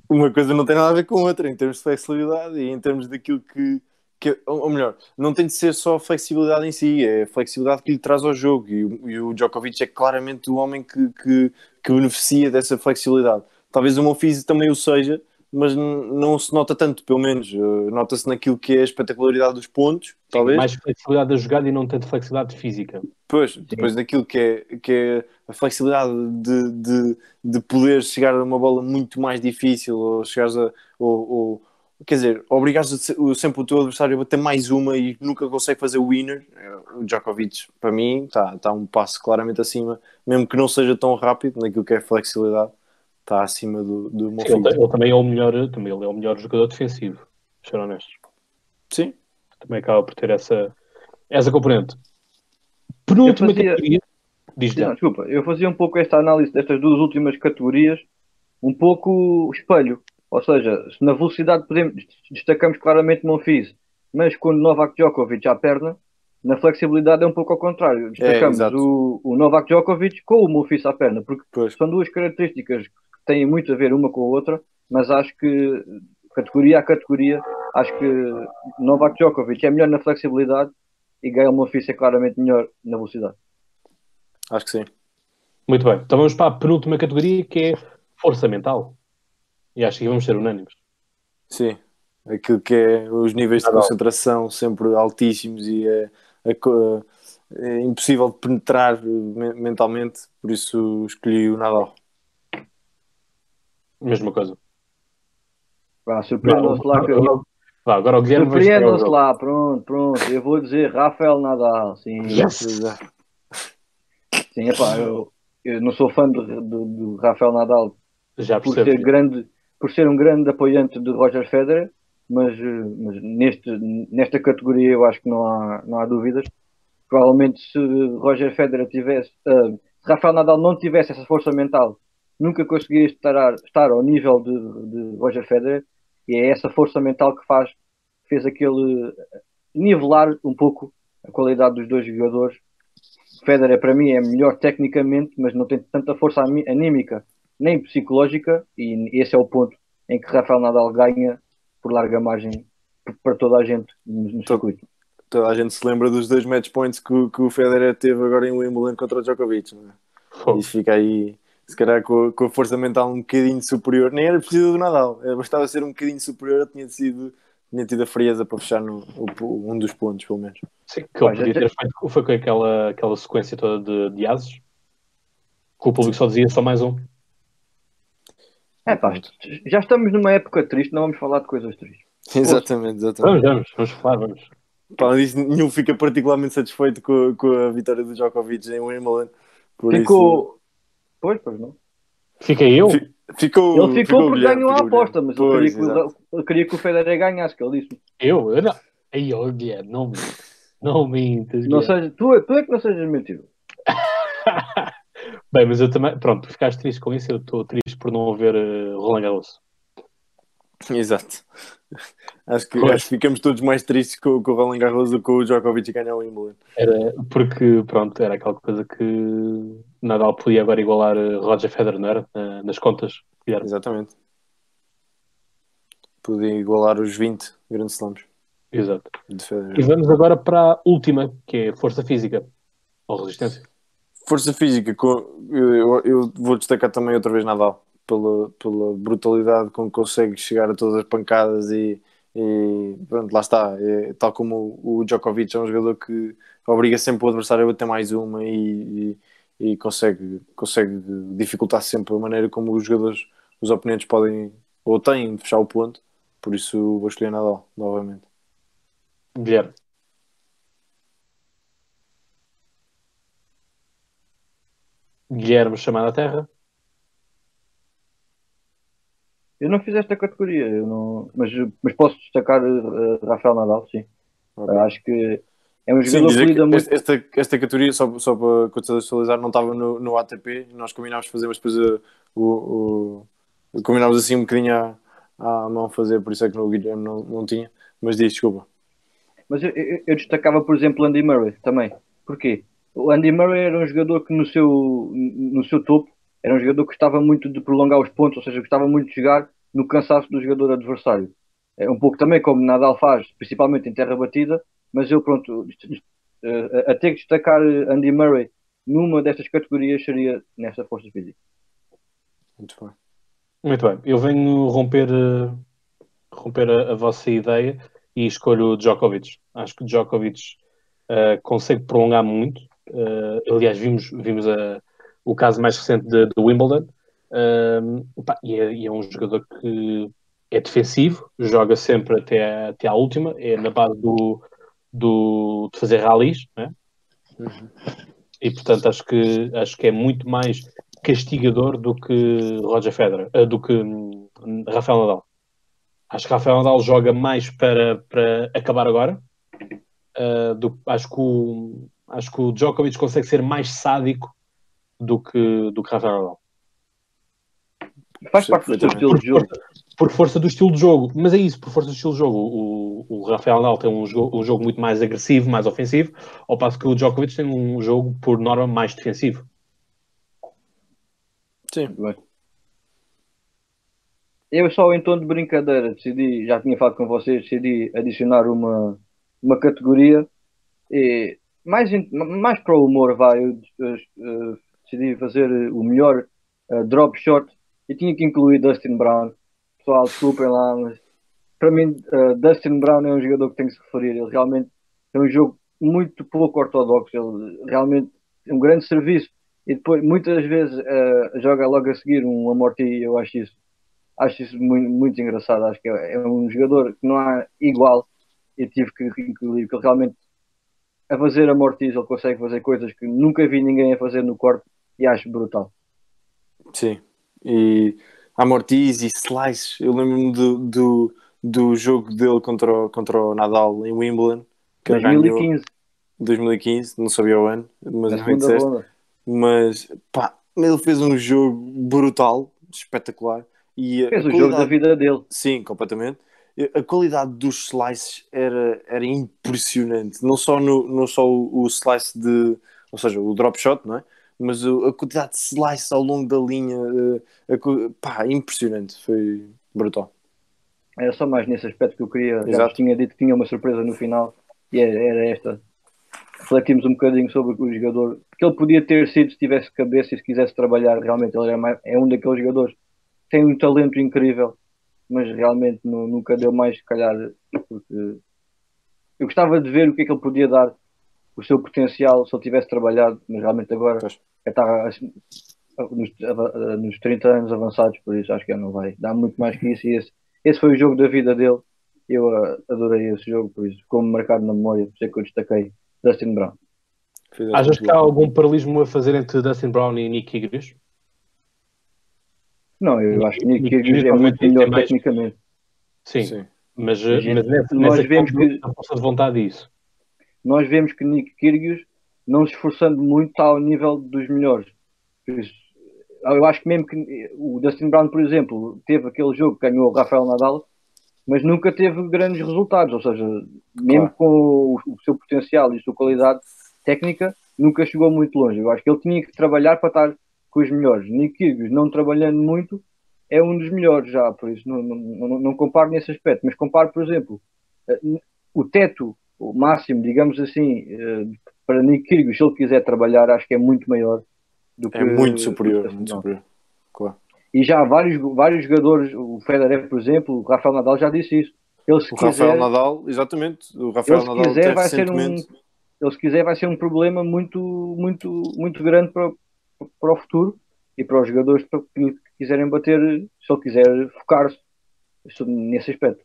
Uma coisa não tem nada a ver com outra em termos de flexibilidade e em termos daquilo que, que ou melhor, não tem de ser só a flexibilidade em si, é a flexibilidade que lhe traz ao jogo e, o- e o Djokovic é claramente o homem que, que, que beneficia dessa flexibilidade. Talvez o Monfils também o seja, mas não se nota tanto, pelo menos. Uh, Nota-se naquilo que é a espetacularidade dos pontos, talvez. Mais flexibilidade da jogada e não tanto flexibilidade física. Pois, depois daquilo que é, que é a flexibilidade de, de, de poder chegar a uma bola muito mais difícil ou chegares a. Ou, ou- quer dizer, obrigares sempre o teu adversário a bater mais uma e nunca consegue fazer o winner. O Djokovic, para mim, está tá um passo claramente acima, mesmo que não seja tão rápido naquilo que é flexibilidade, está acima do, do Sim, ele, ele também é o melhor, também ele é o melhor jogador defensivo, para ser honestos. Sim, Também acaba por ter essa, essa componente. Penúltima fazia- categoria. Diz Não, desculpa, eu fazia um pouco esta análise destas duas últimas categorias, um pouco espelho. Ou seja, se na velocidade podemos, destacamos claramente Monfils, mas quando Novak Djokovic à perna, na flexibilidade é um pouco ao contrário. Destacamos exato. o, o Novak Djokovic com o Monfils à perna, porque pois. são duas características que têm muito a ver uma com a outra, mas acho que categoria a categoria, acho que Novak Djokovic é melhor na flexibilidade e Gael Monfils é claramente melhor na velocidade. Acho que sim. Muito bem. Então vamos para a penúltima categoria que é força mental. E acho que vamos ser unânimes. Sim, aquilo que é os níveis de concentração sempre altíssimos e é, é é impossível de penetrar me- mentalmente, por isso escolhi o Nadal. Mesma coisa. Vá, surpreendam-se lá que Agora- Vá, agora o Guilherme Surpreendam-se lá, pronto, pronto. Eu vou dizer Rafael Nadal. Sim, sim epá, eu, eu não sou fã do, Rafael Nadal Já por percebo. ser, grande, por ser um grande apoiante de Roger Federer, mas, eh, mas neste, nesta categoria eu acho que não há, não há dúvidas. Provavelmente se Roger Federer tivesse, uh, se Rafael Nadal não tivesse essa força mental, nunca conseguiria estar, estar ao nível de, de Roger Federer, e é essa força mental que faz, fez aquele nivelar um pouco a qualidade dos dois jogadores. Federer para mim é melhor tecnicamente, mas não tem tanta força anímica nem psicológica, e esse é o ponto em que Rafael Nadal ganha por larga margem para toda a gente no circuito. Toda a gente se lembra dos dois match points que, que o Federer teve agora em Wimbledon contra o Djokovic, não é? E fica aí, se calhar com, com, a força mental um bocadinho superior, nem era preciso do Nadal, bastava ser um bocadinho superior, tinha sido tinha tido a frieza para fechar no, um dos pontos, pelo menos. Sim, que ele podia ter feito foi com aquela, aquela sequência toda de, de ases, que o público só dizia só mais um. É pá, já estamos numa época triste, não vamos falar de coisas tristes. Exatamente, exatamente. Vamos, vamos, vamos falar, vamos. Pá, diz, nenhum fica particularmente satisfeito com, com a vitória do Djokovic em Wimbledon. Ficou. Isso... Pois, pois não. Fiquei eu? Ficou, ele ficou, porque ganhou a aposta, mas pois, eu, queria que, eu queria que o Federer ganhasse, que ele disse. Eu? Eu não. Aí, oh, Guilherme, não Não mintas. Não seja, tu, tu é que não sejas mentido. Bem, mas eu também, pronto, tu ficaste triste com isso, eu estou triste por não haver uh, Roland Garros. Exato. Acho que, acho que ficamos todos mais tristes com, com o Roland Garros do que o Djokovic ganhar o Wimbledon. Era porque, pronto, era aquela coisa que Nadal podia agora igualar eh, Roger Federer, não era? nas contas. Exatamente. Podia igualar os 20 grandes slams. Exato. E vamos agora para a última, que é força física ou resistência. Força física, eu, vou destacar também outra vez Nadal, pela, pela brutalidade com que consegue chegar a todas as pancadas e, e pronto, lá está. É, tal como o, Djokovic é um jogador que obriga sempre o adversário a bater mais uma e, e, e consegue, consegue dificultar sempre a maneira como os jogadores, os oponentes podem ou têm de fechar o ponto. Por isso vou escolher Nadal novamente. Guilherme. Guilherme chamado à Terra. Eu não fiz esta categoria, eu não, mas, mas posso destacar uh, Rafael Nadal, sim. Okay. Uh, acho que é um jogador sim, que lida muito. Esta, esta categoria, só, só para contextualizar, não estava no, no ATP, nós combinámos fazer, mas depois uh, o, o, combinámos assim um bocadinho à, à mão fazer, por isso é que no Guilherme não, não tinha. Mas diz, desculpa. Mas eu, eu, eu destacava, por exemplo, Andy Murray também. Porquê? O Andy Murray era um jogador que no seu, no seu topo era um jogador que gostava muito de prolongar os pontos, ou seja, gostava muito de jogar no cansaço do jogador adversário. É um pouco também como Nadal faz, principalmente em terra batida, mas eu, pronto, eh, a ter que destacar Andy Murray numa destas categorias seria nesta força física. Muito bem. Muito bem. Eu venho romper, eh, romper a, a vossa ideia e escolho Djokovic. Acho que Djokovic uh, consegue prolongar muito, Uh, aliás, vimos, vimos a, o caso mais recente de, de Wimbledon. Uh, pá, e, é, e, é, um jogador que é defensivo, joga sempre até, até à última, é na base do, do, de fazer rallies, né? Uhum. e portanto acho que, acho que é muito mais castigador do que Roger Federer, uh, do que um, Rafael Nadal. Acho que Rafael Nadal joga mais para, para acabar agora. Uh, do, acho que o, Acho que o Djokovic consegue ser mais sádico do que, do que Rafael Nadal. Faz parte do seu estilo de jogo. Por força do estilo de jogo, mas é isso, por força do estilo de jogo. O, o Rafael Nadal tem um jogo, um jogo muito mais agressivo, mais ofensivo, ao passo que o Djokovic tem um jogo, por norma, mais defensivo. Sim, bem. Eu só em tom de brincadeira decidi, já tinha falado com vocês, decidi adicionar uma, uma categoria e mais, mais para o humor, vai, eu, decidi fazer o melhor uh, drop shot e tinha que incluir Dustin Brown. Pessoal, desculpem lá, mas para mim, uh, Dustin Brown é um jogador que tem que se referir. Ele realmente é um jogo muito pouco ortodoxo. Ele realmente é um grande serviço e depois muitas vezes uh, joga logo a seguir um amorti. Eu acho isso, acho isso muito, muito engraçado. Acho que é, é, um jogador que não há igual e tive que incluir, ele realmente a fazer a Mortiz, ele consegue fazer coisas que nunca vi ninguém a fazer no corpo e acho brutal. Sim, e a Mortiz e Slice, eu lembro-me do, do, do jogo dele contra o, contra o Nadal em Wimbledon. Que ele ganhou 2015, 2015, não sabia o ano, mas não disseste. ronda. Mas pá, ele fez um jogo brutal, espetacular. E Fez o qualidade- jogo da vida dele. Sim, completamente. A qualidade dos slices era, era impressionante. Não só, no, não só o, o slice de. Ou seja, o drop shot, não é? Mas o- a quantidade de slice ao longo da linha. eh, a co- pá, impressionante. Foi brutal. Era só mais nesse aspecto que eu queria. Já Exato. tinha dito que tinha uma surpresa no final e era, era esta. Refletimos um bocadinho sobre o jogador que ele podia ter sido se tivesse cabeça e se quisesse trabalhar. Realmente, ele é, mais- é um daqueles jogadores tem um talento incrível, mas realmente nu- nunca deu mais, se calhar, porque eu gostava de ver o que é que ele podia dar, o seu potencial, se ele tivesse trabalhado, mas realmente agora Pois. está assim, nos, nos 30 anos avançados, por isso acho que ele não vai dar muito mais que isso. E esse, esse foi o jogo da vida dele. Eu ah, adorei esse jogo, por isso, como marcado na memória, por isso é que eu destaquei Dustin Brown. Achas que há algum paralelismo a fazer entre Dustin Brown e Nick Kyrgios? Não, eu acho que Kyrgios é muito melhor mais- tecnicamente. Sim, Sim. mas, Gente, mas nessa, nós nessa vemos que- da força de vontade isso. Nós vemos que Nick Kyrgios, não se esforçando muito, está ao nível dos melhores. Eu acho que mesmo que o Dustin Brown, por exemplo, teve aquele jogo que ganhou o Rafael Nadal, mas nunca teve grandes resultados. Ou seja, mesmo Claro. com o, o seu potencial e a sua qualidade técnica, nunca chegou muito longe. Eu acho que ele tinha que trabalhar para estar com os melhores. Nick Kyrgios, não trabalhando muito, é um dos melhores já. Por isso, não, não, não, não comparo nesse aspecto. Mas comparo, por exemplo, eh, o teto, o máximo, digamos assim, eh, para Nick Kyrgios, se ele quiser trabalhar, acho que é muito maior do que É muito superior. Muito superior. Claro. E já há vários, vários jogadores, o Federer, por exemplo, o Rafael Nadal já disse isso. Ele se O quiser, Rafael Nadal, exatamente. O Rafael ele se Nadal quiser vai ser um, ele se quiser vai ser um problema muito, muito, muito grande para, para o futuro e para os jogadores que quiserem bater, se ele quiser focar-se nesse aspecto.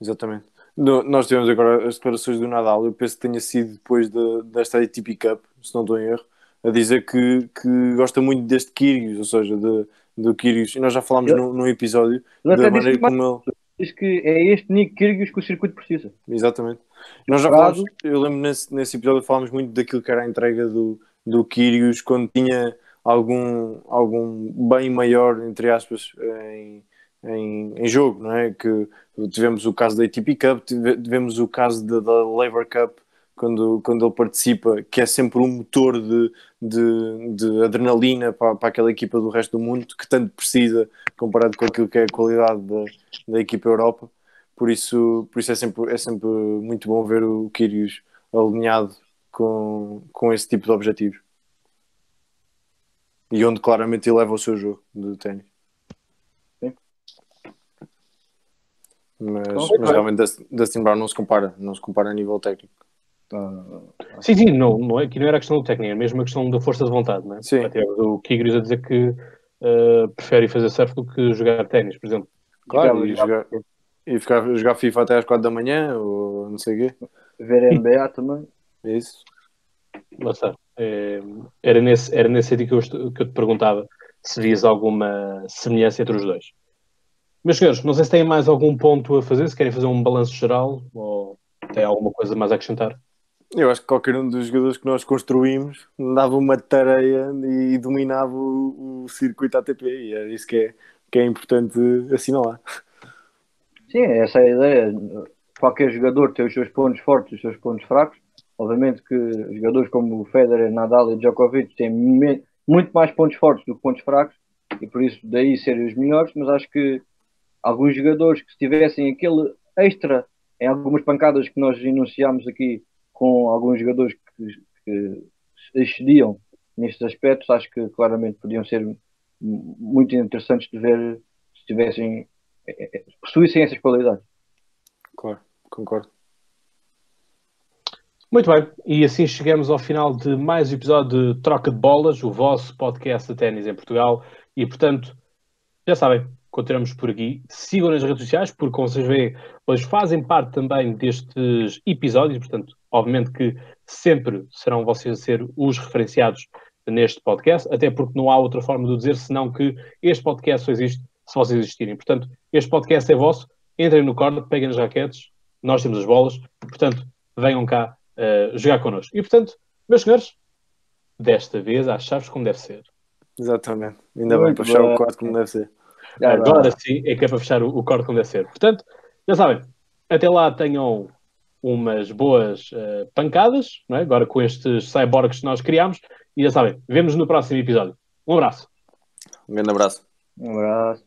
Exatamente. No- nós tivemos agora as declarações do Nadal. Eu penso que tenha sido depois da, desta ATP Cup, se não estou em erro, a dizer que, que gosta muito deste Kyrgios, ou seja, de, do Kyrgios. E nós já falámos Ele- num, num episódio da maneira como ele. diz que é este Nick Kyrgios que o circuito precisa. Exatamente. Nós já falámos, eu lembro nesse, nesse episódio falámos muito daquilo que era a entrega do, do Kyrgios quando tinha algum, algum bem maior, entre aspas, em, em, em jogo, não é? Que tivemos o caso da ATP Cup, tive- tivemos o caso da, da Labour Cup, quando, quando ele participa, que é sempre um motor de, de, de adrenalina para, para aquela equipa do resto do mundo, que tanto precisa comparado com aquilo que é a qualidade da, da equipa Europa. Por isso, por isso é, sempre, é sempre muito bom ver o Kyrgios alinhado com, com esse tipo de objetivos. E onde claramente ele leva o seu jogo de ténis. Sim. Mas, mas realmente Dustin- Brown não se compara, não se compara a nível técnico. Ah, Sim, sim, não, não é, aqui não era a questão do técnico, é mesmo a questão da força de vontade, não é? Sim. Até o Kyrgios a dizer que eh, prefere fazer surf do que jogar ténis, por exemplo. Claro, Jogava- e, jogar, e ficar, jogar FIFA até às 4 da manhã, ou não sei o quê. ver NBA também. É isso. Está. Eh, era, nesse, era nesse sentido que eu, que eu te perguntava se vias alguma semelhança entre os dois. Meus senhores, não sei se têm mais algum ponto a fazer, se querem fazer um balanço geral ou tem alguma coisa mais a acrescentar. Eu acho que qualquer um dos jogadores que nós construímos dava uma tarefa e dominava o, o circuito ATP e é isso que é, que é importante assinalar. Sim, essa é a ideia. Qualquer jogador tem os seus pontos fortes e os seus pontos fracos. Obviamente que jogadores como Federer, Nadal e Djokovic têm muito mais pontos fortes do que pontos fracos e por isso daí serem os melhores, mas acho que alguns jogadores que se tivessem aquele extra em algumas pancadas que nós enunciámos aqui com alguns jogadores que, que excediam nestes aspectos, acho que claramente podiam ser muito interessantes de ver se tivessem eh, eh, possuíssem essas qualidades. Claro, concordo. Muito bem, e assim chegamos ao final de mais um episódio de Troca de Bolas, o vosso podcast de ténis em Portugal. E portanto, já sabem, continuamos por aqui. Sigam nas redes sociais, porque como vocês veem, hoje fazem parte também destes episódios. Portanto, obviamente que sempre serão vocês a ser os referenciados neste podcast, até porque não há outra forma de dizer senão que este podcast só existe se vocês existirem. Portanto, este podcast é vosso, entrem no corte, peguem as raquetes, nós temos as bolas, portanto, venham cá uh, jogar connosco. E portanto, meus senhores, desta vez às chaves como deve ser. Exatamente. Ainda bem para fechar o corte como deve ser. Agora sim é que é para fechar o, o corte como deve ser. Portanto, já sabem, até lá tenham umas boas uh, pancadas, é? agora com estes cyborgs que nós criámos. E já sabem, vemos no próximo episódio. Um abraço. Um grande abraço. Um abraço.